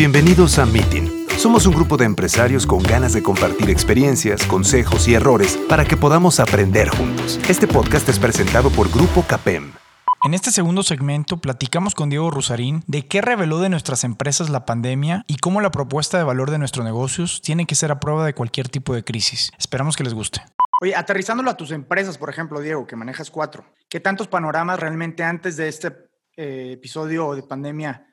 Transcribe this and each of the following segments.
Bienvenidos a Meeting. Somos un grupo de empresarios con ganas de compartir experiencias, consejos y errores para que podamos aprender juntos. Este podcast es presentado por Grupo CAPEM. En este segundo segmento platicamos con Diego Rusarín de qué reveló de nuestras empresas la pandemia y cómo la propuesta de valor de nuestros negocios tiene que ser a prueba de cualquier tipo de crisis. Esperamos que les guste. Oye, aterrizándolo a tus empresas, por ejemplo, Diego, que manejas cuatro, ¿qué tantos panoramas realmente antes de este eh, episodio de pandemia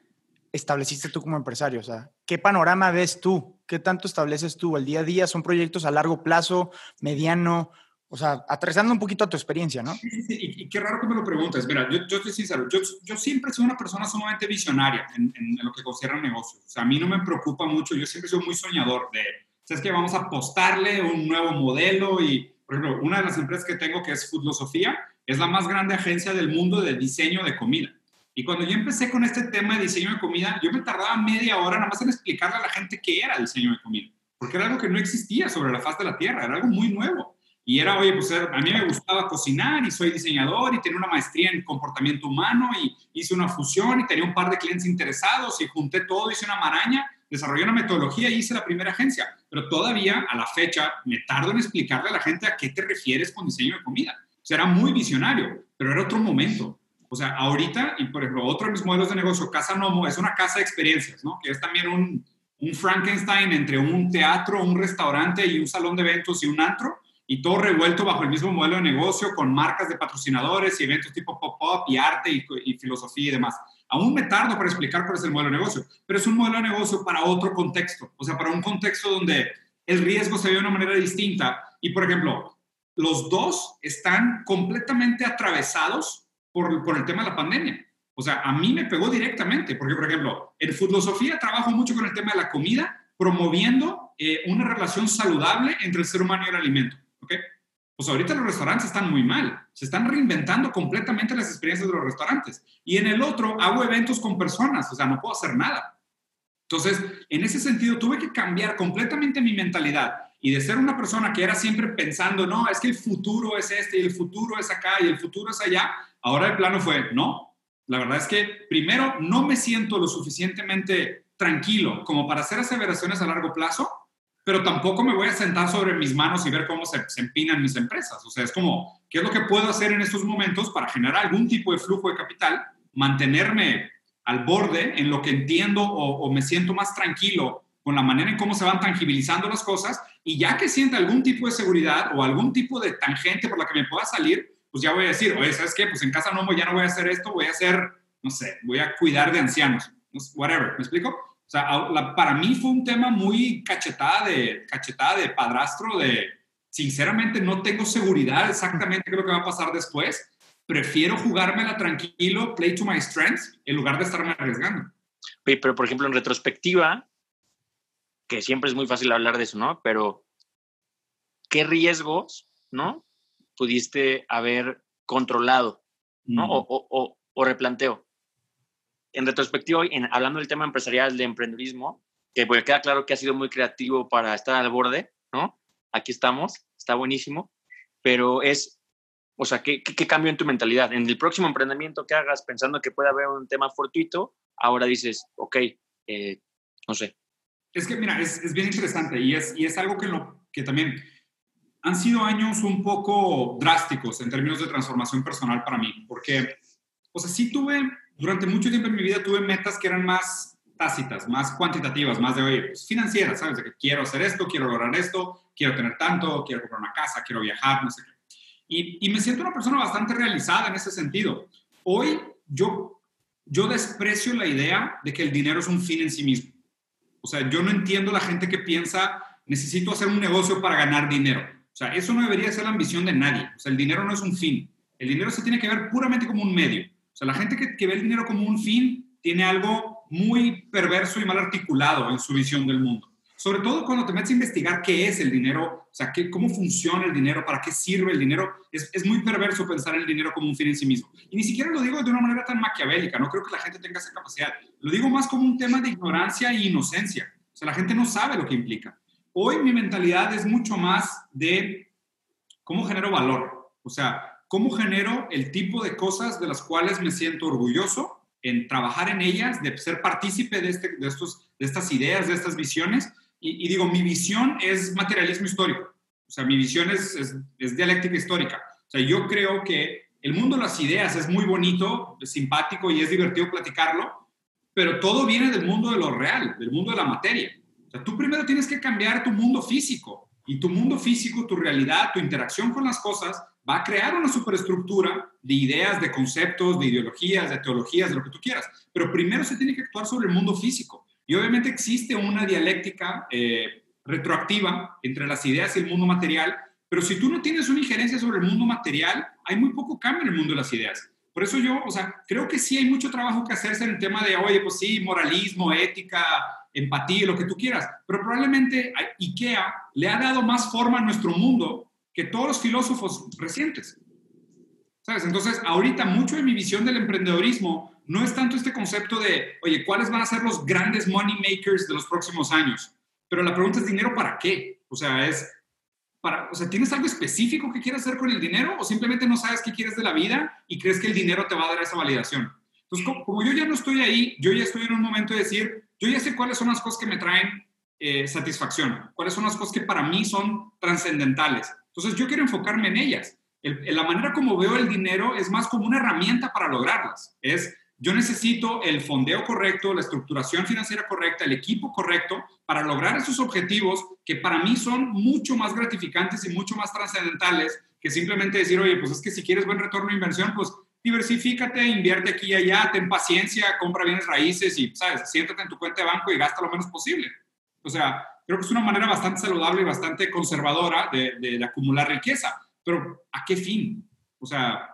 estableciste tú como empresario? O sea, ¿qué panorama ves tú? ¿Qué tanto estableces tú? ¿El día a día son proyectos a largo plazo, mediano? O sea, aterrizando un poquito a tu experiencia, ¿no? Sí, sí, y, y, qué raro que me lo preguntes. Mira, yo, yo estoy sincero, yo, yo siempre soy una persona sumamente visionaria en, en, lo que considera negocios. O sea, a mí no me preocupa mucho, yo siempre soy muy soñador de, ¿sabes que Vamos a apostarle un nuevo modelo y, por ejemplo, una de las empresas que tengo que es Foodlosofía, es la más grande agencia del mundo de diseño de comida. Y cuando yo empecé con este tema de diseño de comida, yo me tardaba media hora nada más en explicarle a la gente qué era diseño de comida, porque era algo que no existía sobre la faz de la Tierra, era algo muy nuevo. Y era, oye, pues a mí me gustaba cocinar y soy diseñador y tenía una maestría en comportamiento humano y hice una fusión y tenía un par de clientes interesados y junté todo, hice una maraña, desarrollé una metodología y hice la primera agencia. Pero todavía a la fecha me tardo en explicarle a la gente a qué te refieres con diseño de comida. O sea, era muy visionario, pero era otro momento. O sea, ahorita, y por ejemplo, otro de mis modelos de negocio, Casa Nomo, es una casa de experiencias, ¿no? Que es también un, Frankenstein entre un teatro, un restaurante y un salón de eventos y un antro y todo revuelto bajo el mismo modelo de negocio con marcas de patrocinadores y eventos tipo pop-up y arte y, y, filosofía y demás. Aún me tardo para explicar cuál es el modelo de negocio, pero es un modelo de negocio para otro contexto, o sea, para un contexto donde el riesgo se ve de una manera distinta y, por ejemplo, los dos están completamente atravesados por, por el tema de la pandemia. O sea, a mí me pegó directamente, porque, por ejemplo, en Foodlosofía trabajo mucho con el tema de la comida, promoviendo eh, una relación saludable entre el ser humano y el alimento. ¿ok? Pues ahorita los restaurantes están muy mal, se están reinventando completamente las experiencias de los restaurantes. Y en el otro hago eventos con personas, o sea, no puedo hacer nada. Entonces, en ese sentido, tuve que cambiar completamente mi mentalidad y de ser una persona que era siempre pensando, no, es que el futuro es este y el futuro es acá y el futuro es allá, ahora el plano fue, no, la verdad es que primero no me siento lo suficientemente tranquilo como para hacer aseveraciones a largo plazo pero tampoco me voy a sentar sobre mis manos y ver cómo se, se, empinan mis empresas. O sea, es como, ¿qué es lo que puedo hacer en estos momentos para generar algún tipo de flujo de capital, mantenerme al borde en lo que entiendo o, o me siento más tranquilo con la manera en cómo se van tangibilizando las cosas y ya que sienta algún tipo de seguridad o algún tipo de tangente por la que me pueda salir, pues ya voy a decir, oye, ¿sabes qué? Pues en casa no, ya no voy a hacer esto, voy a hacer, no sé, voy a cuidar de ancianos, whatever, ¿me explico? O sea, la, para mí fue un tema muy cachetada de, cachetada de padrastro, de sinceramente no tengo seguridad exactamente qué es lo que va a pasar después. Prefiero jugármela tranquilo, play to my strengths, en lugar de estarme arriesgando. Pero por ejemplo, en retrospectiva, que siempre es muy fácil hablar de eso, ¿no? Pero, ¿qué riesgos, ¿no? Pudiste haber controlado, ¿no? Mm. O, o, o, o replanteo en retrospectiva, en, hablando del tema empresarial de emprendedurismo, que pues, queda claro que ha sido muy creativo para estar al borde, ¿no? Aquí estamos, está buenísimo, pero es, o sea, ¿qué, qué, qué cambió en tu mentalidad? En el próximo emprendimiento que hagas pensando que puede haber un tema fortuito, ahora dices, ok, eh, no sé. Es que, mira, es, es, bien interesante y es, y es algo que, lo, que también han sido años un poco drásticos en términos de transformación personal para mí, porque, o sea, sí tuve durante mucho tiempo en mi vida tuve metas que eran más tácitas, más cuantitativas, más de, oye, pues, financieras, ¿sabes? De que quiero hacer esto, quiero lograr esto, quiero tener tanto, quiero comprar una casa, quiero viajar, no sé qué. Y, y me siento una persona bastante realizada en ese sentido. Hoy yo, yo desprecio la idea de que el dinero es un fin en sí mismo. O sea, yo no entiendo la gente que piensa, necesito hacer un negocio para ganar dinero. O sea, eso no debería ser la ambición de nadie. O sea, el dinero no es un fin. El dinero se tiene que ver puramente como un medio. O sea, la gente que, ve el dinero como un fin tiene algo muy perverso y mal articulado en su visión del mundo. Sobre todo cuando te metes a investigar qué es el dinero, o sea, qué, cómo funciona el dinero, para qué sirve el dinero. Es, es, muy perverso pensar en el dinero como un fin en sí mismo. Y ni siquiera lo digo de una manera tan maquiavélica, no creo que la gente tenga esa capacidad. Lo digo más como un tema de ignorancia e inocencia. O sea, la gente no sabe lo que implica. Hoy mi mentalidad es mucho más de cómo genero valor. O sea, ¿Cómo genero el tipo de cosas de las cuales me siento orgulloso en trabajar en ellas, de ser partícipe de, este, de, estos, de estas ideas, de estas visiones. Y, digo, mi visión es materialismo histórico. O sea, mi visión es, es, dialéctica histórica. O sea, yo creo que el mundo de las ideas es muy bonito, simpático y es divertido platicarlo, pero todo viene del mundo de lo real, del mundo de la materia. O sea, tú primero tienes que cambiar tu mundo físico y tu mundo físico, tu realidad, tu interacción con las cosas va a crear una superestructura de ideas, de conceptos, de ideologías, de teologías, de lo que tú quieras. Pero primero se tiene que actuar sobre el mundo físico. Y obviamente existe una dialéctica eh, retroactiva entre las ideas y el mundo material, pero si tú no tienes una injerencia sobre el mundo material, hay muy poco cambio en el mundo de las ideas. Por eso yo, o sea, creo que sí hay mucho trabajo que hacerse en el tema de, oye, pues sí, moralismo, ética, empatía, lo que tú quieras, pero probablemente IKEA le ha dado más forma a nuestro mundo que todos los filósofos recientes. ¿Sabes? Entonces, ahorita mucho de mi visión del emprendedorismo no es tanto este concepto de, oye, ¿cuáles van a ser los grandes money makers de los próximos años? Pero la pregunta es, ¿dinero para qué? O sea, es, para, o sea, ¿tienes algo específico que quieres hacer con el dinero o simplemente no sabes qué quieres de la vida y crees que el dinero te va a dar esa validación? Entonces, como, yo ya no estoy ahí, yo ya estoy en un momento de decir, yo ya sé cuáles son las cosas que me traen eh, satisfacción, cuáles son las cosas que para mí son trascendentales. Entonces, yo quiero enfocarme en ellas. la manera como veo el dinero es más como una herramienta para lograrlas. Es, yo necesito el fondeo correcto, la estructuración financiera correcta, el equipo correcto para lograr esos objetivos que para mí son mucho más gratificantes y mucho más trascendentales que simplemente decir, oye, pues es que si quieres buen retorno de inversión, pues diversifícate, invierte aquí y allá, ten paciencia, compra bienes raíces y, ¿sabes? Siéntate en tu cuenta de banco y gasta lo menos posible. O sea, creo que es una manera bastante saludable y bastante conservadora de, de, de acumular riqueza. Pero, ¿a qué fin? O sea,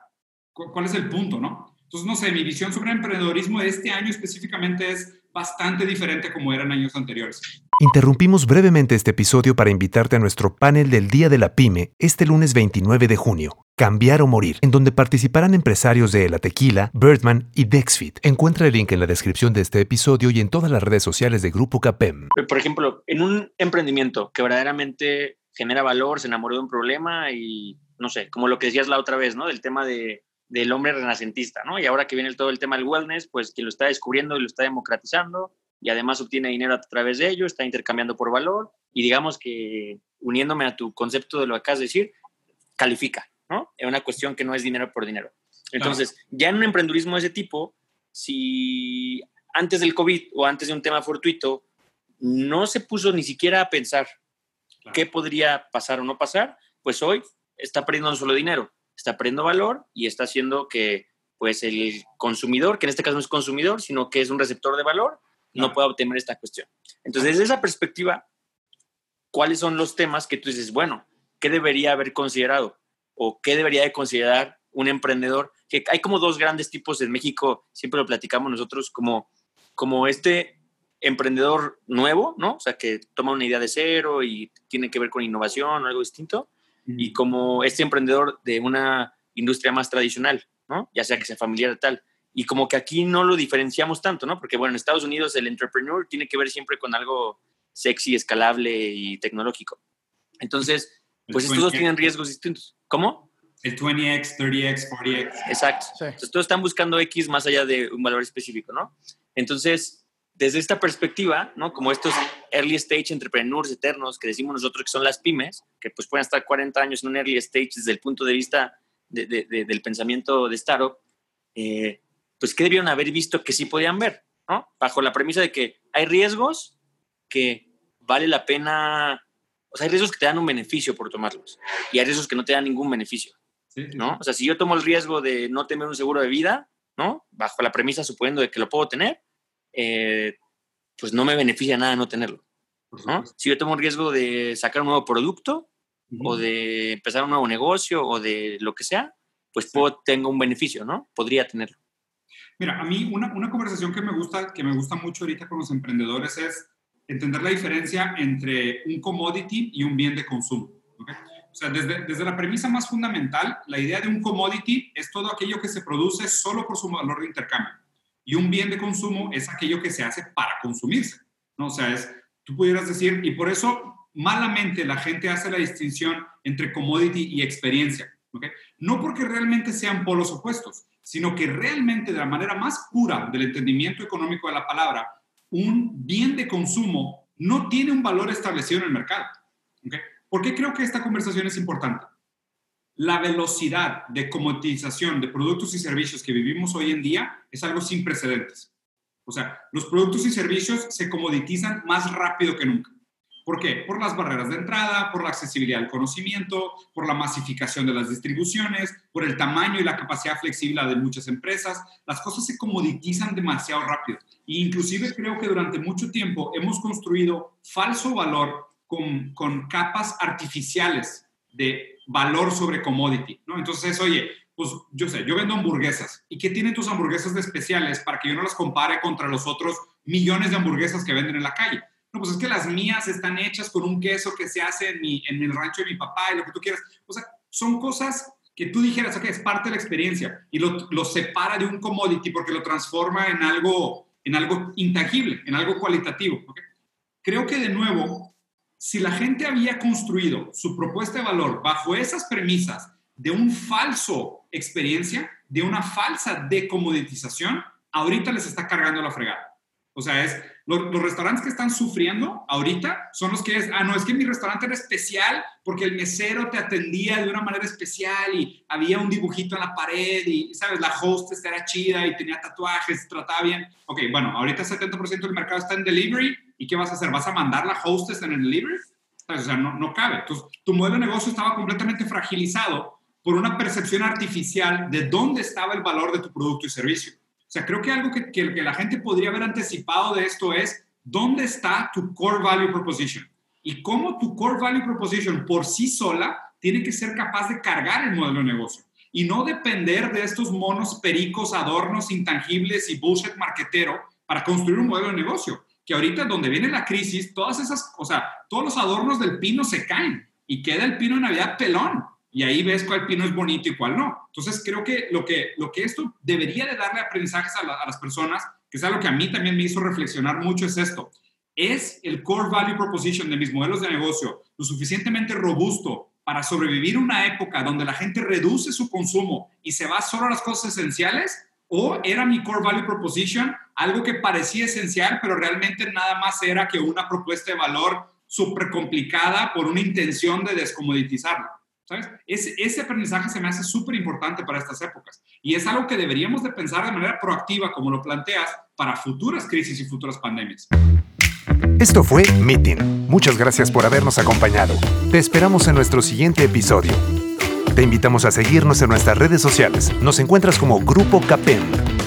¿cuál es el punto, no? Entonces, no sé, mi visión sobre el emprendedorismo de este año específicamente es bastante diferente como eran años anteriores. Interrumpimos brevemente este episodio para invitarte a nuestro panel del Día de la Pyme este lunes 29 de junio. Cambiar o Morir, en donde participarán empresarios de La Tequila, Birdman y Dexfit. Encuentra el link en la descripción de este episodio y en todas las redes sociales de Grupo CAPEM. Por ejemplo, en un emprendimiento que verdaderamente genera valor, se enamoró de un problema y, no sé, como lo que decías la otra vez, ¿no? Del tema de del hombre renacentista, ¿no? Y ahora que viene todo el tema del wellness, pues quien lo está descubriendo y lo está democratizando y además obtiene dinero a través de ello, está intercambiando por valor y digamos que uniéndome a tu concepto de lo que acabas de decir, califica, ¿no? Es una cuestión que no es dinero por dinero. Entonces, ya en un emprendurismo de ese tipo, si antes del COVID o antes de un tema fortuito, no se puso ni siquiera a pensar qué podría pasar o no pasar, pues hoy está perdiendo no solo dinero, está perdiendo valor y está haciendo que pues el consumidor, que en este caso no es consumidor, sino que es un receptor de valor, no pueda obtener esta cuestión. Entonces, desde esa perspectiva, ¿cuáles son los temas que tú dices, bueno, qué debería haber considerado o qué debería de considerar un emprendedor? Que hay como dos grandes tipos en México, siempre lo platicamos nosotros, como, como este emprendedor nuevo, ¿no? O sea, que toma una idea de cero y tiene que ver con innovación o algo distinto y como este emprendedor de una industria más tradicional, ¿no? Ya sea que sea familiar tal. Y como que aquí no lo diferenciamos tanto, ¿no? Porque, bueno, en Estados Unidos el entrepreneur tiene que ver siempre con algo sexy, escalable y tecnológico. Entonces, pues estos dos tienen riesgos distintos. ¿Cómo? El 20x, 30x, 40x. Exacto. Entonces, todos están buscando X más allá de un valor específico, ¿no? Entonces, desde esta perspectiva, ¿no? Como estos early stage entrepreneurs eternos que decimos nosotros que son las pymes, que pues pueden estar 40 años en un early stage desde el punto de vista del pensamiento de startup, eh, pues ¿qué debieron haber visto que sí podían ver? ¿no? Bajo la premisa de que hay riesgos que vale la pena, o sea, hay riesgos que te dan un beneficio por tomarlos y hay riesgos que no te dan ningún beneficio, ¿no? O sea, si yo tomo el riesgo de no tener un seguro de vida, ¿no? Bajo la premisa suponiendo de que lo puedo tener, eh, pues no me beneficia nada no tenerlo. Si yo tomo un riesgo de sacar un nuevo producto o de empezar un nuevo negocio o de lo que sea, pues puedo, tengo un beneficio, ¿no? Podría tenerlo. Mira, a mí una, una, conversación que me, gusta, que me gusta mucho ahorita con los emprendedores es entender la diferencia entre un commodity y un bien de consumo. O sea, desde, desde la premisa más fundamental, la idea de un commodity es todo aquello que se produce solo por su valor de intercambio y un bien de consumo es aquello que se hace para consumirse, ¿no? O sea, es, tú pudieras decir, y por eso malamente la gente hace la distinción entre commodity y experiencia. No porque realmente sean polos opuestos, sino que realmente de la manera más pura del entendimiento económico de la palabra, un bien de consumo no tiene un valor establecido en el mercado. ¿Por qué creo que esta conversación es importante? La velocidad de comodización de productos y servicios que vivimos hoy en día es algo sin precedentes. O sea, los productos y servicios se comoditizan más rápido que nunca. ¿Por qué? Por las barreras de entrada, por la accesibilidad al conocimiento, por la masificación de las distribuciones, por el tamaño y la capacidad flexible de muchas empresas. Las cosas se comoditizan demasiado rápido. E inclusive creo que durante mucho tiempo hemos construido falso valor con, con capas artificiales de valor sobre commodity. ¿no? Entonces, oye, pues yo sé, yo vendo hamburguesas. ¿Y qué tienen tus hamburguesas de especiales para que yo no las compare contra los otros millones de hamburguesas que venden en la calle? No, pues es que las mías están hechas con un queso que se hace en, mi, en el rancho de mi papá y lo que tú quieras. O sea, son cosas que tú dijeras, ok, es parte de la experiencia y lo, lo separa de un commodity porque lo transforma en algo, en algo intangible, en algo cualitativo. ¿okay? Creo que de nuevo, si la gente había construido su propuesta de valor bajo esas premisas de un falso experiencia, de una falsa decomoditización, ahorita les está cargando la fregada. O sea, es los, restaurantes que están sufriendo ahorita son los que es, ah, no, es que mi restaurante era especial porque el mesero te atendía de una manera especial y había un dibujito en la pared y, ¿sabes? La hostess era chida y tenía tatuajes, trataba bien. Ok, bueno, ahorita el 70% del mercado está en delivery y ¿qué vas a hacer? ¿Vas a mandar la hostess en el delivery? O sea, no, no cabe. Entonces, tu modelo de negocio estaba completamente fragilizado por una percepción artificial de dónde estaba el valor de tu producto y servicio. O sea, creo que algo que, que, la gente podría haber anticipado de esto es dónde está tu core value proposition y cómo tu core value proposition por sí sola tiene que ser capaz de cargar el modelo de negocio y no depender de estos monos pericos, adornos intangibles y bullshit marketero para construir un modelo de negocio. Que ahorita donde viene la crisis, todas esas, o sea, todos los adornos del pino se caen y queda el pino de Navidad pelón y ahí ves cuál pino es bonito y cuál no. Entonces, creo que lo que, lo que esto debería de darle aprendizajes a, las personas, que es algo que a mí también me hizo reflexionar mucho, es esto. ¿Es el core value proposition de mis modelos de negocio lo suficientemente robusto para sobrevivir una época donde la gente reduce su consumo y se va solo a las cosas esenciales? ¿O era mi core value proposition algo que parecía esencial, pero realmente nada más era que una propuesta de valor súper complicada por una intención de descomoditizarlo? ¿Sabes? Ese, aprendizaje se me hace súper importante para estas épocas y es algo que deberíamos de pensar de manera proactiva, como lo planteas, para futuras crisis y futuras pandemias. Esto fue Meeting. Muchas gracias por habernos acompañado. Te esperamos en nuestro siguiente episodio. Te invitamos a seguirnos en nuestras redes sociales. Nos encuentras como Grupo CAPEN.